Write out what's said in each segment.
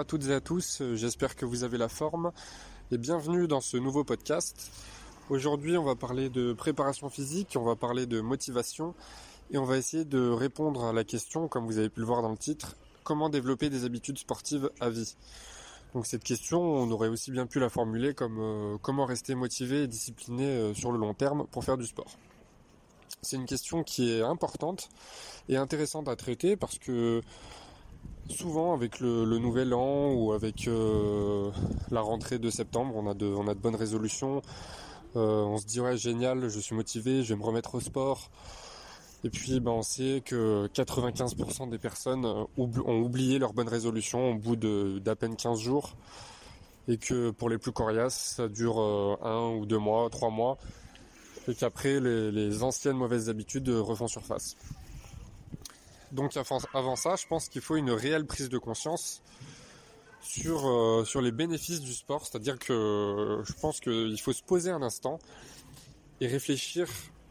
à toutes et à tous, j'espère que vous avez la forme et bienvenue dans ce nouveau podcast. Aujourd'hui on va parler de préparation physique, on va parler de motivation et on va essayer de répondre à la question, comme vous avez pu le voir dans le titre, comment développer des habitudes sportives à vie? Donc cette question, on aurait aussi bien pu la formuler comme euh, comment rester motivé et discipliné euh, sur le long terme pour faire du sport. C'est une question qui est importante et intéressante à traiter parce que souvent avec le, nouvel an ou avec euh, la rentrée de septembre, on a de, bonnes résolutions. Euh, on se dit ouais génial, je suis motivé, je vais me remettre au sport. Et puis ben, on sait que 95% des personnes euh, ont oublié leurs bonnes résolutions au bout d'à peine 15 jours. Et que pour les plus coriaces, ça dure un ou deux mois, trois mois. Et qu'après les anciennes mauvaises habitudes refont surface. Donc avant ça, je pense qu'il faut une réelle prise de conscience sur euh, les bénéfices du sport, c'est-à-dire que je pense qu'il faut se poser un instant et réfléchir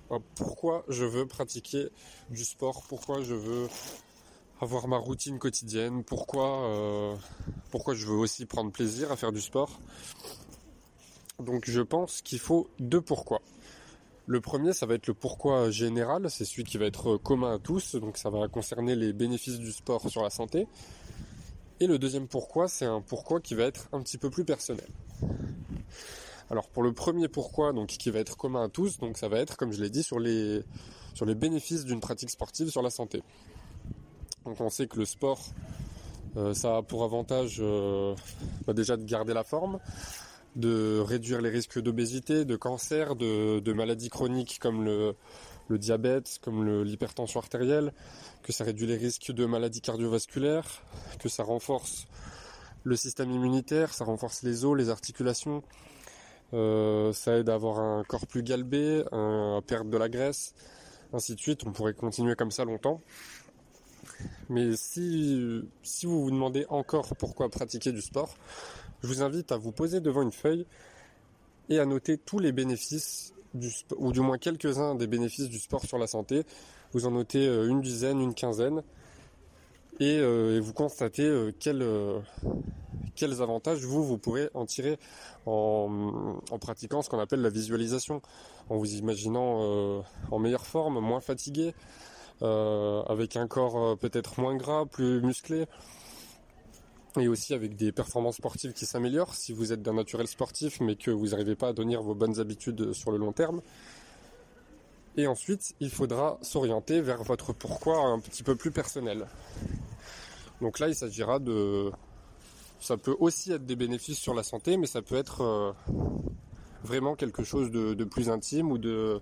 à pourquoi je veux pratiquer du sport, pourquoi je veux avoir ma routine quotidienne, euh, pourquoi je veux aussi prendre plaisir à faire du sport. Donc je pense qu'il faut deux pourquoi. Le premier, ça va être le pourquoi général, c'est celui qui va être commun à tous, donc ça va concerner les bénéfices du sport sur la santé. Et le deuxième pourquoi, c'est un pourquoi qui va être un petit peu plus personnel. Alors pour le premier pourquoi, donc qui va être commun à tous, donc ça va être, comme je l'ai dit, sur les sur les bénéfices d'une pratique sportive sur la santé. Donc on sait que le sport, euh, ça a pour avantage euh, bah, déjà de garder la forme, de réduire les risques d'obésité, de cancer, de, maladies chroniques comme le, diabète, comme l'hypertension artérielle, que ça réduit les risques de maladies cardiovasculaires, que ça renforce le système immunitaire, ça renforce les os, les articulations, euh, ça aide à avoir un corps plus galbé, à perdre de la graisse, ainsi de suite. On pourrait continuer comme ça longtemps. Mais si, si vous vous demandez encore pourquoi pratiquer du sport, je vous invite à vous poser devant une feuille et à noter tous les bénéfices du ou du moins quelques-uns des bénéfices du sport sur la santé. Vous en notez euh, une dizaine, une quinzaine, et, euh, vous constatez euh, quels, avantages vous pourrez en tirer en pratiquant ce qu'on appelle la visualisation, en vous imaginant en meilleure forme, moins fatigué, avec un corps peut-être moins gras, plus musclé et aussi avec des performances sportives qui s'améliorent si vous êtes d'un naturel sportif mais que vous n'arrivez pas à tenir vos bonnes habitudes sur le long terme. Et ensuite, il faudra s'orienter vers votre pourquoi un petit peu plus personnel. Donc là, il s'agira de... Ça peut aussi être des bénéfices sur la santé, mais ça peut être euh, vraiment quelque chose de, plus intime ou de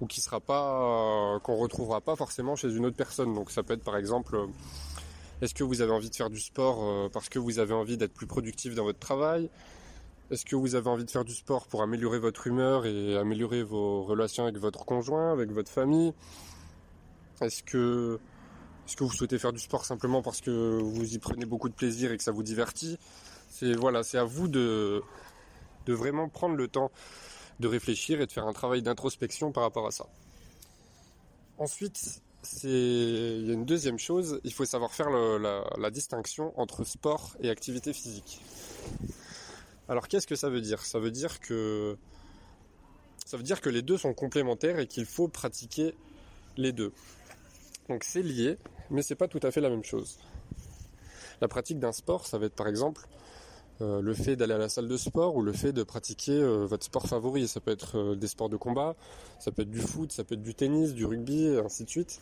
ou qui sera pas qu'on retrouvera pas forcément chez une autre personne. Donc ça peut être par exemple est-ce que vous avez envie de faire du sport euh, parce que vous avez envie d'être plus productif dans votre travail? Est-ce que vous avez envie de faire du sport pour améliorer votre humeur et améliorer vos relations avec votre conjoint, avec votre famille? Est-ce que vous souhaitez faire du sport simplement parce que vous y prenez beaucoup de plaisir et que ça vous divertit? C'est voilà, c'est à vous de vraiment prendre le temps de réfléchir et de faire un travail d'introspection par rapport à ça. Ensuite, c'est il y a une deuxième chose, il faut savoir faire la, distinction entre sport et activité physique. Alors qu'est-ce que ça veut dire? Ça veut dire que ça veut dire que les deux sont complémentaires et qu'il faut pratiquer les deux. Donc c'est lié, mais c'est pas tout à fait la même chose. La pratique d'un sport, ça va être par exemple euh, le fait d'aller à la salle de sport ou le fait de pratiquer euh, votre sport favori. Ça peut être euh, des sports de combat, ça peut être du foot, ça peut être du tennis, du rugby, et ainsi de suite.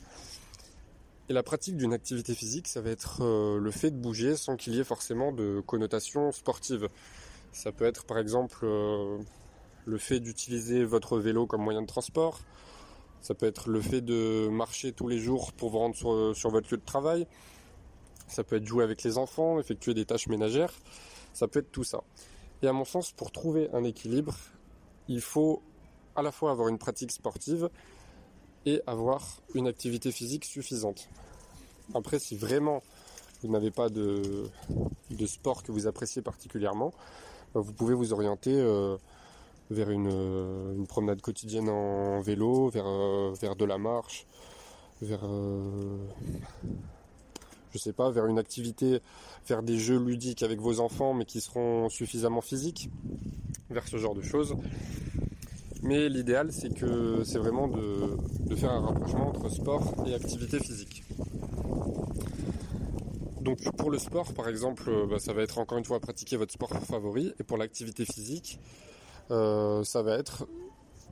Et la pratique d'une activité physique, ça va être le fait de bouger sans qu'il y ait forcément de connotation sportive. Ça peut être par exemple le fait d'utiliser votre vélo comme moyen de transport. Ça peut être le fait de marcher tous les jours pour vous rendre sur, sur votre lieu de travail. Ça peut être jouer avec les enfants, effectuer des tâches ménagères. Ça peut être tout ça. Et à mon sens, pour trouver un équilibre, il faut à la fois avoir une pratique sportive et avoir une activité physique suffisante. Après, si vraiment vous n'avez pas de, sport que vous appréciez particulièrement, bah, vous pouvez vous orienter euh, vers une, euh, une, promenade quotidienne en vélo, euh, vers de la marche, vers je sais pas, vers une activité, faire des jeux ludiques avec vos enfants, mais qui seront suffisamment physiques, vers ce genre de choses. Mais l'idéal, c'est que c'est vraiment de, faire un rapprochement entre sport et activité physique. Donc pour le sport, par exemple, bah, ça va être encore une fois pratiquer votre sport favori, et pour l'activité physique, euh, ça va être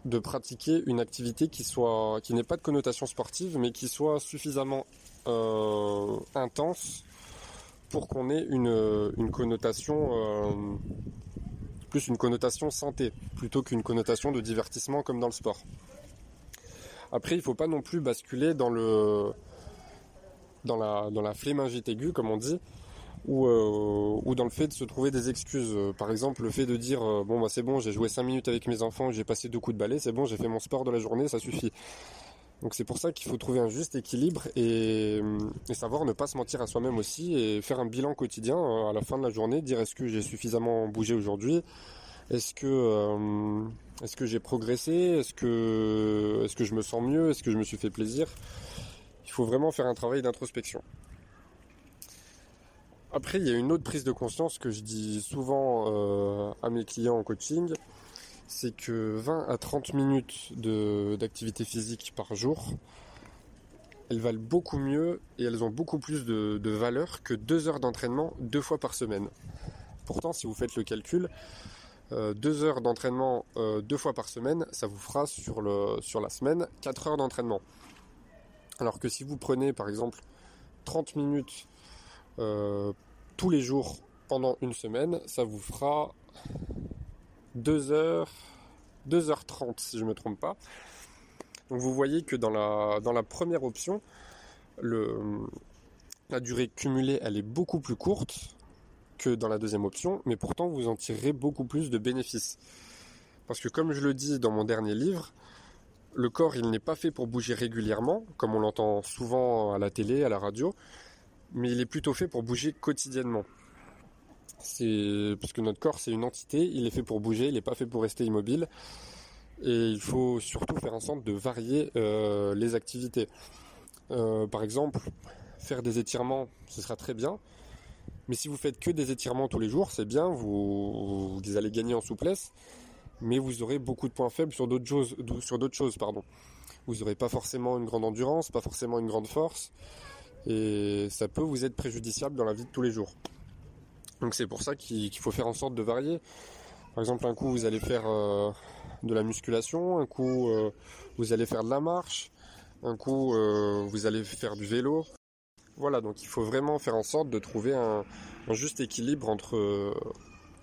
de pratiquer une activité qui soit qui n'ait pas de connotation sportive mais qui soit suffisamment intense pour qu'on ait une, une connotation euh, plus une connotation santé plutôt qu'une connotation de divertissement comme dans le sport. Après, il faut pas non plus basculer dans le dans la dans la flémingite aiguë comme on dit ou, euh, ou dans le fait de se trouver des excuses. Par exemple, le fait de dire euh, bon bah c'est bon, j'ai joué 5 minutes avec mes enfants, j'ai passé deux coups de balai, c'est bon, j'ai fait mon sport de la journée, ça suffit. Donc c'est pour ça qu'il faut trouver un juste équilibre et, savoir ne pas se mentir à soi-même aussi et faire un bilan quotidien euh, à la fin de la journée, dire est-ce que j'ai suffisamment bougé aujourd'hui, est-ce que euh, est-ce que j'ai progressé, est-ce que est-ce que je me sens mieux, est-ce que je me suis fait plaisir. Il faut vraiment faire un travail d'introspection. Après, il y a une autre prise de conscience que je dis souvent euh, à mes clients en coaching, c'est que 20 à 30 minutes d'activité physique par jour, elles valent beaucoup mieux et elles ont beaucoup plus de, de valeur que 2 heures d'entraînement deux fois par semaine. Pourtant, si vous faites le calcul, euh, 2 heures d'entraînement euh, deux fois par semaine, ça vous fera sur, le, sur la semaine 4 heures d'entraînement. Alors que si vous prenez par exemple 30 minutes euh, tous les jours pendant une semaine, ça vous fera 2 heures, 2h30 si je ne me trompe pas. Vous voyez que dans la, première option, la durée cumulée elle est beaucoup plus courte que dans la deuxième option, mais pourtant vous en tirerez beaucoup plus de bénéfices. Parce que comme je le dis dans mon dernier livre, le corps il n'est pas fait pour bouger régulièrement, comme on l'entend souvent à la télé, à la radio, mais il est plutôt fait pour bouger quotidiennement. C'est parce que notre corps c'est une entité, il est fait pour bouger, il n'est pas fait pour rester immobile. Et il faut surtout faire en sorte de varier euh, les activités. Euh, par exemple, faire des étirements, ce sera très bien. Mais si vous faites que des étirements tous les jours, c'est bien, vous, allez gagner en souplesse, mais vous aurez beaucoup de points faibles sur d'autres choses, sur d'autres choses, pardon. Vous n'aurez pas forcément une grande endurance, pas forcément une grande force et ça peut vous être préjudiciable dans la vie de tous les jours. Donc c'est pour ça qu'il faut faire en sorte de varier. Par exemple, un coup vous allez faire euh, de la musculation, un coup euh, vous allez faire de la marche, un coup euh, vous allez faire du vélo. Voilà, donc il faut vraiment faire en sorte de trouver un, juste équilibre entre,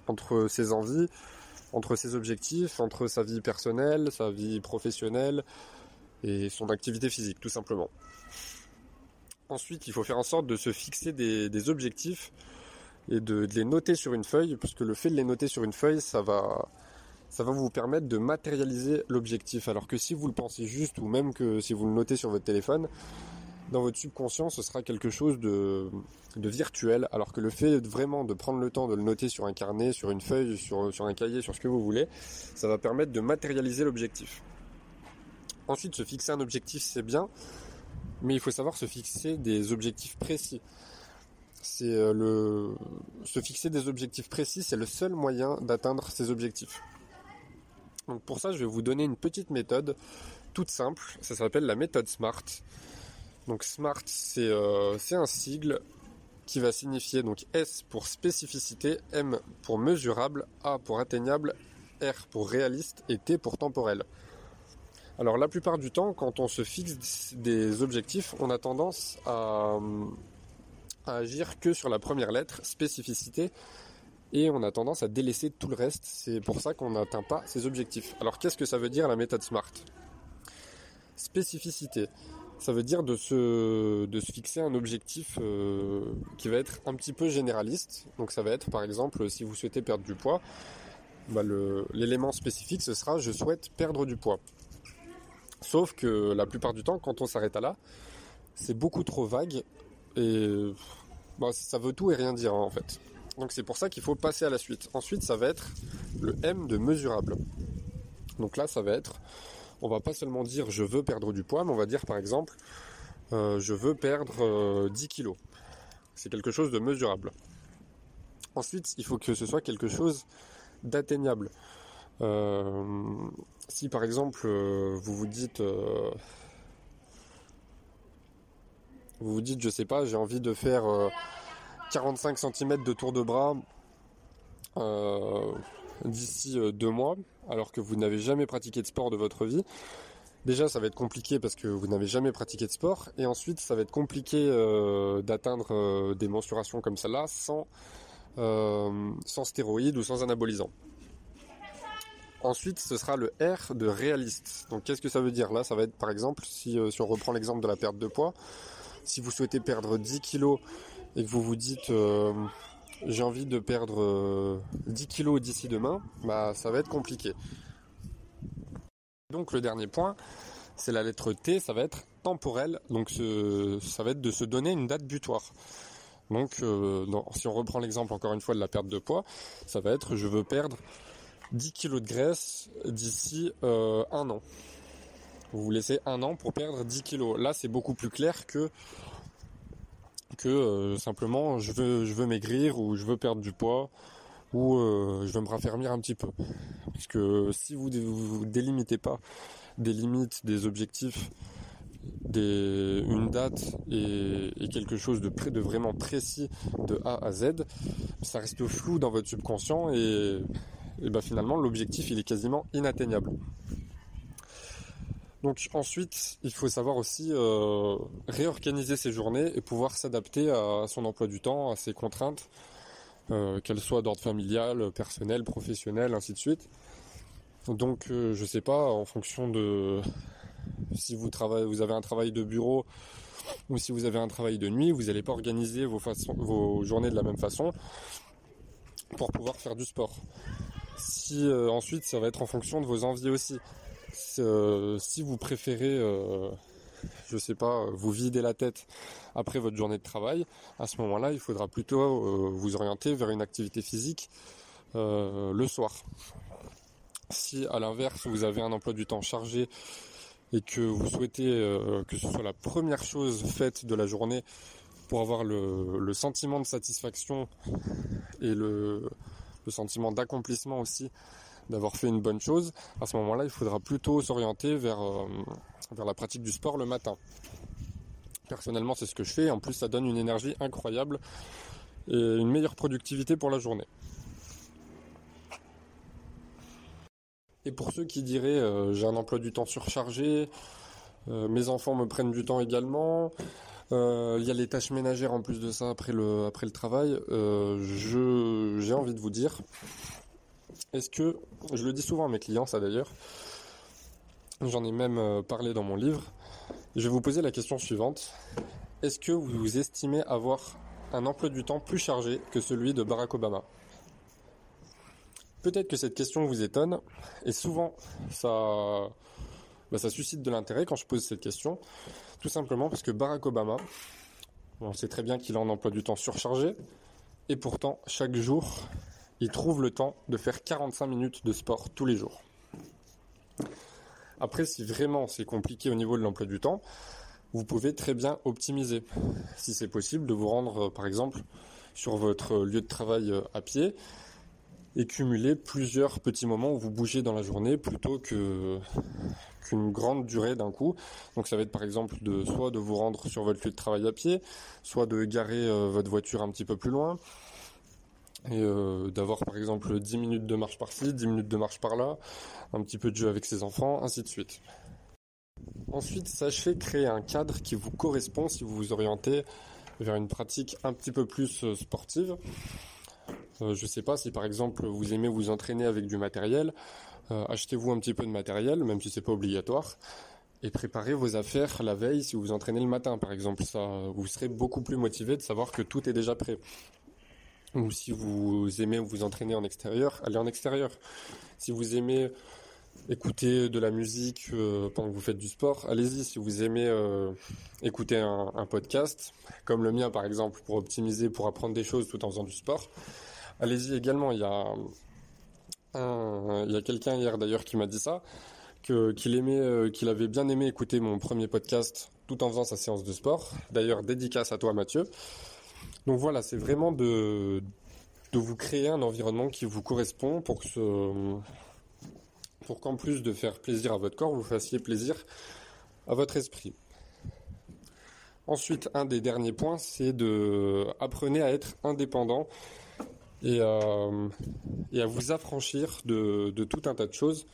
entre ses envies, entre ses objectifs, entre sa vie personnelle, sa vie professionnelle et son activité physique, tout simplement. Ensuite, il faut faire en sorte de se fixer des objectifs et de, les noter sur une feuille, parce que le fait de les noter sur une feuille, ça va, ça va vous permettre de matérialiser l'objectif. Alors que si vous le pensez juste, ou même que si vous le notez sur votre téléphone, dans votre subconscient, ce sera quelque chose de, virtuel, alors que le fait vraiment de prendre le temps de le noter sur un carnet, sur une feuille, sur un cahier, sur ce que vous voulez, ça va permettre de matérialiser l'objectif. Ensuite, se fixer un objectif, c'est bien, mais il faut savoir se fixer des objectifs précis. C'est euh, le se fixer des objectifs précis, c'est le seul moyen d'atteindre ces objectifs. Donc pour ça, je vais vous donner une petite méthode toute simple. Ça s'appelle la méthode SMART. Donc SMART, c'est euh, un sigle qui va signifier donc S pour spécificité, M pour mesurable, A pour atteignable, R pour réaliste et T pour temporel. Alors la plupart du temps, quand on se fixe des objectifs, on a tendance à, à agir que sur la première lettre, spécificité, et on a tendance à délaisser tout le reste. C'est pour ça qu'on n'atteint pas ces objectifs. Alors qu'est-ce que ça veut dire la méthode SMART? Spécificité. Ça veut dire de se, de se fixer un objectif euh, qui va être un petit peu généraliste. Donc ça va être par exemple si vous souhaitez perdre du poids, bah l'élément spécifique ce sera je souhaite perdre du poids. Sauf que la plupart du temps, quand on s'arrête à là, c'est beaucoup trop vague et bah, ça veut tout et rien dire hein, en fait. Donc c'est pour ça qu'il faut passer à la suite. Ensuite, ça va être le M de mesurable. Donc là, ça va être, on va pas seulement dire je veux perdre du poids, mais on va dire par exemple, euh, je veux perdre euh, 10 kilos. C'est quelque chose de mesurable. Ensuite, il faut que ce soit quelque chose d'atteignable. Euh, si par exemple euh, vous vous dites euh, vous vous dites je sais pas j'ai envie de faire 45 cm de tour de bras d'ici deux mois alors que vous n'avez jamais pratiqué de sport de votre vie. Déjà ça va être compliqué parce que vous n'avez jamais pratiqué de sport. Et ensuite ça va être compliqué d'atteindre des mensurations comme celle-là sans sans stéroïdes ou sans anabolisants. Ensuite, ce sera le R de réaliste. Donc, qu'est-ce que ça veut dire? Là, ça va être par exemple, si, euh, si on reprend l'exemple de la perte de poids, si vous souhaitez perdre 10 kilos et que vous vous dites euh, j'ai envie de perdre 10 euh, kilos d'ici demain, bah ça va être compliqué. Donc le dernier point, c'est la lettre T, ça va être temporel, donc ça va être de se donner une date butoir. Donc si on reprend l'exemple encore une fois de la perte de poids, ça va être je veux perdre 10 kg de graisse d'ici euh, un an. Vous vous laissez un an pour perdre 10 kg. Là, c'est beaucoup plus clair que euh, simplement je veux maigrir ou je veux perdre du poids ou euh, je veux me raffermir un petit peu. Parce que si vous vous délimitez pas des limites, des objectifs, une date et, quelque chose de, près, de vraiment précis de A à Z, ça reste flou dans votre subconscient et et ben finalement l'objectif il est quasiment inatteignable. Donc ensuite, il faut savoir aussi euh, réorganiser ses journées et pouvoir s'adapter à son emploi du temps, à ses contraintes, euh, qu'elles soient d'ordre familial, personnel, professionnel, ainsi de suite. Donc euh, je sais pas, en fonction de si vous travaillez, vous avez un travail de bureau ou si vous avez un travail de nuit, vous n'allez pas organiser vos, vos journées de la même façon pour pouvoir faire du sport. Si euh, ensuite ça va être en fonction de vos envies aussi. Euh, si vous préférez, euh, je sais pas, vous vider la tête après votre journée de travail, à ce moment-là, il faudra plutôt vous orienter vers une activité physique le soir. Si à l'inverse vous avez un emploi du temps chargé et que vous souhaitez que ce soit la première chose faite de la journée pour avoir le sentiment de satisfaction et le sentiment d'accomplissement aussi, d'avoir fait une bonne chose, à ce moment-là, il faudra plutôt s'orienter vers, euh, vers la pratique du sport le matin. Personnellement, c'est ce que je fais. En plus, ça donne une énergie incroyable et une meilleure productivité pour la journée. Et pour ceux qui diraient euh, j'ai un emploi du temps surchargé, euh, mes enfants me prennent du temps également, il y a les tâches ménagères en plus de ça après le, travail. J'ai envie de vous dire, est-ce que, je le dis souvent à mes clients ça d'ailleurs, j'en ai même euh, parlé dans mon livre, je vais vous poser la question suivante. Est-ce que vous estimez avoir un emploi du temps plus chargé que celui de Barack Obama? Peut-être que cette question vous étonne, et souvent ça, bah, ça suscite de l'intérêt quand je pose cette question. Tout simplement parce que Barack Obama, on sait très bien qu'il a un emploi du temps surchargé, et pourtant, chaque jour, il trouve le temps de faire 45 minutes de sport tous les jours. Après, si vraiment c'est compliqué au niveau de l'emploi du temps, vous pouvez très bien optimiser. Si c'est possible, de vous rendre, par exemple, sur votre lieu de travail euh, à pied et cumuler plusieurs petits moments où vous bougez dans la journée plutôt qu'une grande durée d'un coup. Donc ça va être par exemple de soit de vous rendre sur votre lieu de travail à pied, soit de garer euh, votre voiture un petit peu plus loin et euh, d'avoir par exemple 10 minutes de marche par-ci, 10 minutes de marche par-là, un petit peu de jeu avec ses enfants, ainsi de suite. Ensuite, sachez créer un cadre qui vous correspond si vous vous orientez vers une pratique un petit peu plus euh, sportive. Euh, je ne sais pas si par exemple vous aimez vous entraîner avec du matériel, achetez-vous un petit peu de matériel, même si c'est pas obligatoire, et préparez vos affaires la veille si vous vous entraînez le matin par exemple. Ça, vous serez beaucoup plus motivé de savoir que tout est déjà prêt. Ou si vous aimez vous entraîner en extérieur, allez en extérieur. Si vous aimez écouter de la musique euh, pendant que vous faites du sport, allez-y. Si vous aimez écouter un, podcast, comme le mien par exemple, pour optimiser, pour apprendre des choses tout en faisant du sport, allez-y également. Il y a, a quelqu'un hier d'ailleurs qui m'a dit ça, qu'il aimait, euh, qu'il avait bien aimé écouter mon premier podcast tout en faisant sa séance de sport. D'ailleurs, dédicace à toi Mathieu. Donc voilà, c'est vraiment de, de vous créer un environnement qui vous correspond pour que ce, pour qu'en plus de faire plaisir à votre corps, vous fassiez plaisir à votre esprit. Ensuite, un des derniers points, c'est de apprenez à être indépendant et, à vous affranchir de, de, tout un tas de choses.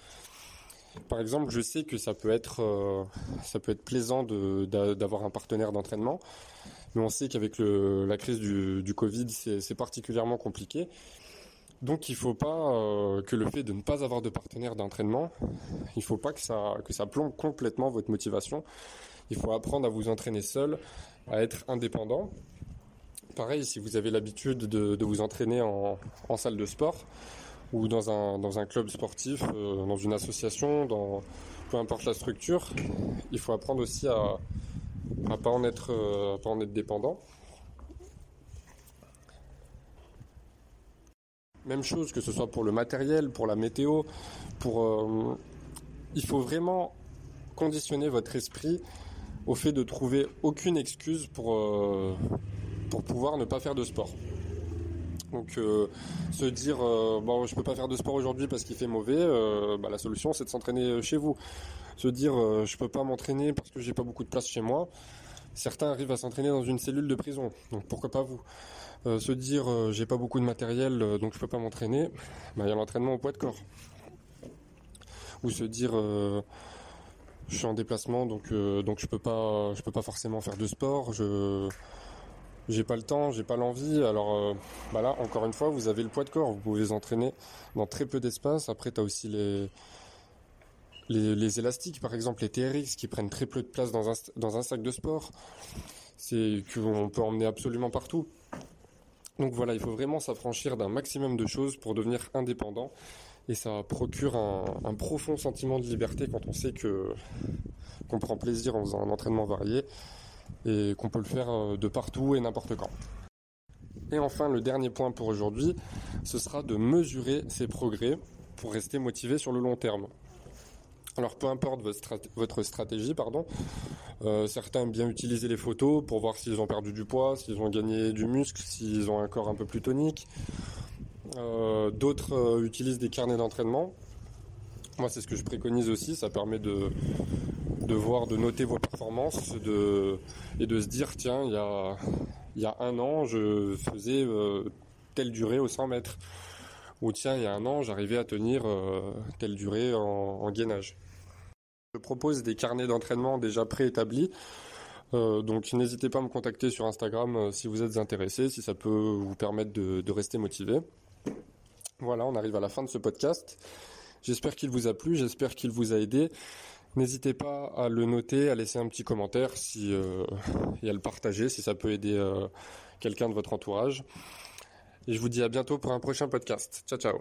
Par exemple, je sais que ça peut être, euh, ça peut être plaisant d'avoir un partenaire d'entraînement, mais on sait qu'avec la crise du, Covid, c'est particulièrement compliqué. Donc il ne faut pas euh, que le fait de ne pas avoir de partenaire d'entraînement, il ne faut pas que ça, plombe complètement votre motivation. Il faut apprendre à vous entraîner seul, à être indépendant. Pareil, si vous avez l'habitude de, vous entraîner en, salle de sport ou dans un, dans un club sportif, euh, dans une association, dans peu importe la structure, il faut apprendre aussi à ne pas, en être, euh, pas en être dépendant. Même chose que ce soit pour le matériel, pour la météo, pour euh, il faut vraiment conditionner votre esprit au fait de trouver aucune excuse pour euh, pour pouvoir ne pas faire de sport. Donc se dire euh, bon je peux pas faire de sport aujourd'hui parce qu'il fait mauvais, bah, la solution c'est de s'entraîner chez vous. Se dire euh, je peux pas m'entraîner parce que j'ai pas beaucoup de place chez moi. Certains arrivent à s'entraîner dans une cellule de prison, donc pourquoi pas vous? Euh, Se dire euh, j'ai pas beaucoup de matériel, donc je peux pas m'entraîner, bah, il y a l'entraînement au poids de corps. Ou se dire je suis en déplacement, donc je peux pas peux pas forcément faire de sport, je j'ai pas le temps, j'ai pas l'envie. Alors bah là, encore une fois, vous avez le poids de corps, vous pouvez vous entraîner dans très peu d'espace. Après, tu aussi les les, élastiques, par exemple les TRX, qui prennent très peu de place dans un, sac de sport, c'est qu'on peut emmener absolument partout. Donc voilà, il faut vraiment s'affranchir d'un maximum de choses pour devenir indépendant. Et ça procure un, un, profond sentiment de liberté quand on sait que qu'on prend plaisir en faisant un entraînement varié et qu'on peut le faire euh, de partout et n'importe quand. Et enfin, le dernier point pour aujourd'hui, ce sera de mesurer ses progrès pour rester motivé sur le long terme. Alors peu importe votre, strat votre stratégie, pardon, euh, certains bien utiliser les photos pour voir s'ils ont perdu du poids, s'ils ont gagné du muscle, s'ils ont un corps un peu plus tonique. Euh, D'autres euh, utilisent des carnets d'entraînement. Moi c'est ce que je préconise aussi, ça permet de, voir, de noter vos performances et de se dire tiens, il y a, y a un an je faisais telle durée au 100 mètres ou tiens, il y a un an, j'arrivais à tenir euh, telle durée en, gainage. Je propose des carnets d'entraînement déjà préétablis. Euh, donc n'hésitez pas à me contacter sur Instagram euh, si vous êtes intéressé, si ça peut vous permettre de, rester motivé. Voilà, on arrive à la fin de ce podcast. J'espère qu'il vous a plu, j'espère qu'il vous a aidé. N'hésitez pas à le noter, à laisser un petit commentaire si, et à le partager si ça peut aider quelqu'un de votre entourage. Et je vous dis à bientôt pour un prochain podcast. Ciao ciao